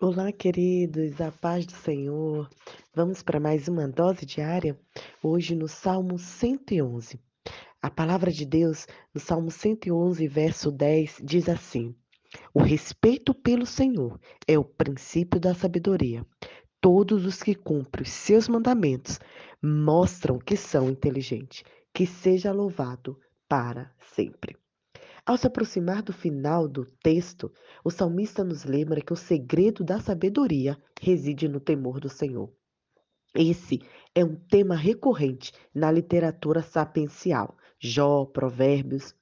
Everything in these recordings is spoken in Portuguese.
Olá, queridos, a paz do Senhor. Vamos para mais uma dose diária? Hoje no Salmo 111. A palavra de Deus, no Salmo 111, verso 10, diz assim: O respeito pelo Senhor é o princípio da sabedoria. Todos os que cumprem os seus mandamentos mostram que são inteligentes. Que seja louvado para sempre. Ao se aproximar do final do texto, o salmista nos lembra que o segredo da sabedoria reside no temor do Senhor. Esse é um tema recorrente na literatura sapiencial, Jó, Provérbios.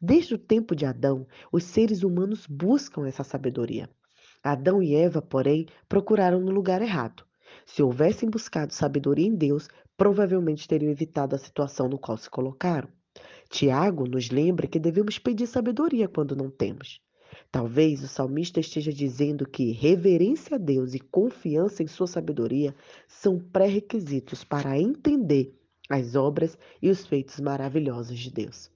Desde o tempo de Adão, os seres humanos buscam essa sabedoria. Adão e Eva, porém, procuraram no lugar errado. Se houvessem buscado sabedoria em Deus, provavelmente teriam evitado a situação no qual se colocaram. Tiago nos lembra que devemos pedir sabedoria quando não temos. Talvez o salmista esteja dizendo que reverência a Deus e confiança em sua sabedoria são pré-requisitos para entender as obras e os feitos maravilhosos de Deus.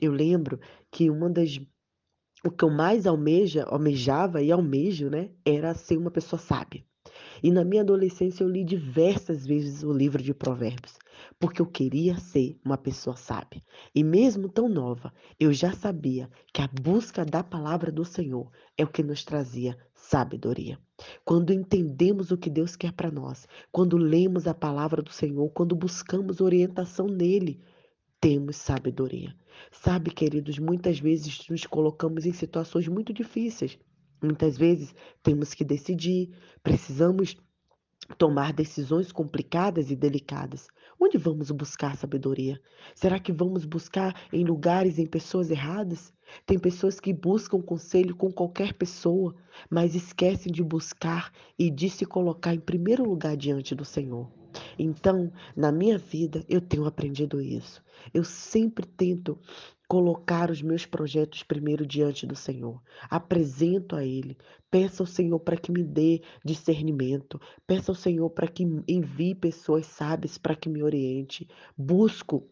Eu lembro que uma das o que eu mais almeja, almejava e almejo, né, era ser uma pessoa sábia. E na minha adolescência eu li diversas vezes o livro de Provérbios, porque eu queria ser uma pessoa sábia. E mesmo tão nova, eu já sabia que a busca da palavra do Senhor é o que nos trazia sabedoria. Quando entendemos o que Deus quer para nós, quando lemos a palavra do Senhor, quando buscamos orientação nele, temos sabedoria. Sabe, queridos, muitas vezes nos colocamos em situações muito difíceis. Muitas vezes temos que decidir, precisamos tomar decisões complicadas e delicadas. Onde vamos buscar sabedoria? Será que vamos buscar em lugares, em pessoas erradas? Tem pessoas que buscam conselho com qualquer pessoa, mas esquecem de buscar e de se colocar em primeiro lugar diante do Senhor. Então, na minha vida, eu tenho aprendido isso. Eu sempre tento colocar os meus projetos primeiro diante do Senhor. Apresento a Ele. Peço ao Senhor para que me dê discernimento. Peço ao Senhor para que envie pessoas sábias para que me oriente. Busco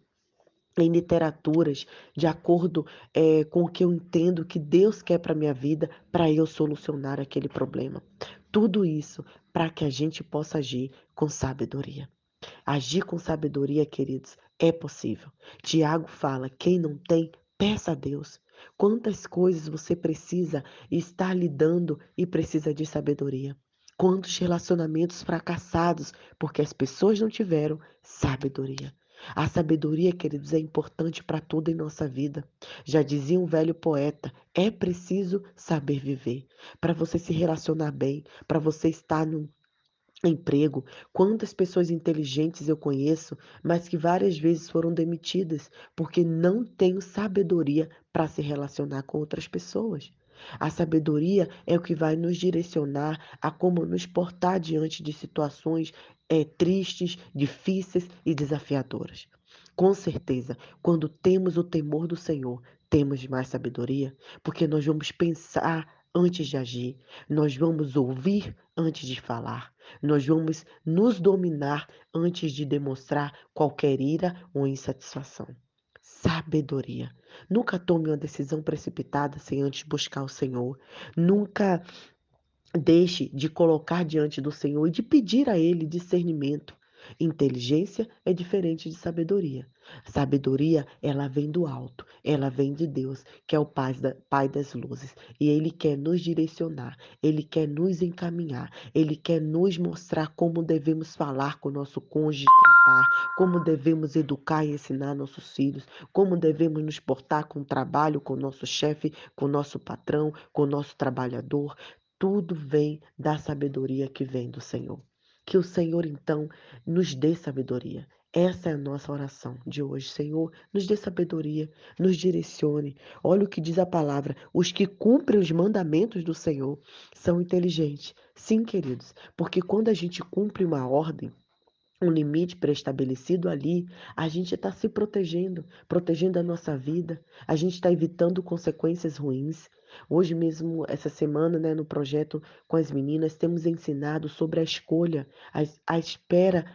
em literaturas de acordo é, com o que eu entendo que Deus quer para minha vida, para eu solucionar aquele problema. Tudo isso para que a gente possa agir com sabedoria. Agir com sabedoria, queridos, é possível. Tiago fala: quem não tem, peça a Deus. Quantas coisas você precisa estar lidando e precisa de sabedoria? Quantos relacionamentos fracassados porque as pessoas não tiveram sabedoria? A sabedoria, queridos, é importante para tudo em nossa vida. Já dizia um velho poeta: é preciso saber viver. Para você se relacionar bem, para você estar num emprego. Quantas pessoas inteligentes eu conheço, mas que várias vezes foram demitidas porque não têm sabedoria para se relacionar com outras pessoas. A sabedoria é o que vai nos direcionar a como nos portar diante de situações é, tristes, difíceis e desafiadoras. Com certeza, quando temos o temor do Senhor, temos mais sabedoria, porque nós vamos pensar antes de agir, nós vamos ouvir antes de falar, nós vamos nos dominar antes de demonstrar qualquer ira ou insatisfação. Sabedoria. Nunca tome uma decisão precipitada sem antes buscar o Senhor. Nunca deixe de colocar diante do Senhor e de pedir a Ele discernimento. Inteligência é diferente de sabedoria. Sabedoria, ela vem do alto, ela vem de Deus, que é o pai, da, pai das luzes. E Ele quer nos direcionar, Ele quer nos encaminhar, Ele quer nos mostrar como devemos falar com o nosso cônjuge, tratar, como devemos educar e ensinar nossos filhos, como devemos nos portar com o trabalho, com o nosso chefe, com o nosso patrão, com o nosso trabalhador. Tudo vem da sabedoria que vem do Senhor. Que o Senhor, então, nos dê sabedoria. Essa é a nossa oração de hoje. Senhor, nos dê sabedoria, nos direcione. Olha o que diz a palavra: os que cumprem os mandamentos do Senhor são inteligentes. Sim, queridos, porque quando a gente cumpre uma ordem, um limite pré-estabelecido ali, a gente está se protegendo, protegendo a nossa vida, a gente está evitando consequências ruins. Hoje mesmo, essa semana, né, no projeto com as meninas, temos ensinado sobre a escolha, a, a espera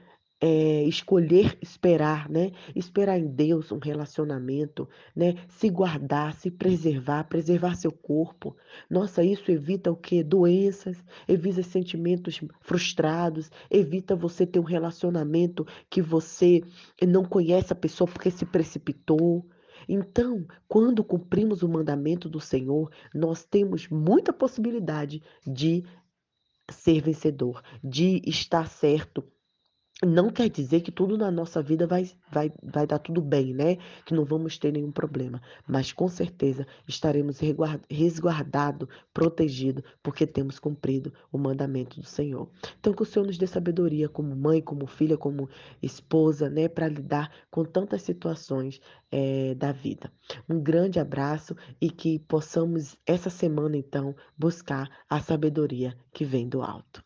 é, escolher esperar, né? Esperar em Deus um relacionamento, né? Se guardar, se preservar, preservar seu corpo. Nossa, isso evita o quê? Doenças, evita sentimentos frustrados, evita você ter um relacionamento que você não conhece a pessoa porque se precipitou. Então, quando cumprimos o mandamento do Senhor, nós temos muita possibilidade de ser vencedor, de estar certo não quer dizer que tudo na nossa vida vai, vai, vai dar tudo bem, né? Que não vamos ter nenhum problema. Mas com certeza estaremos resguardados, protegidos, porque temos cumprido o mandamento do Senhor. Então, que o Senhor nos dê sabedoria como mãe, como filha, como esposa, né? Para lidar com tantas situações é, da vida. Um grande abraço e que possamos, essa semana, então, buscar a sabedoria que vem do alto.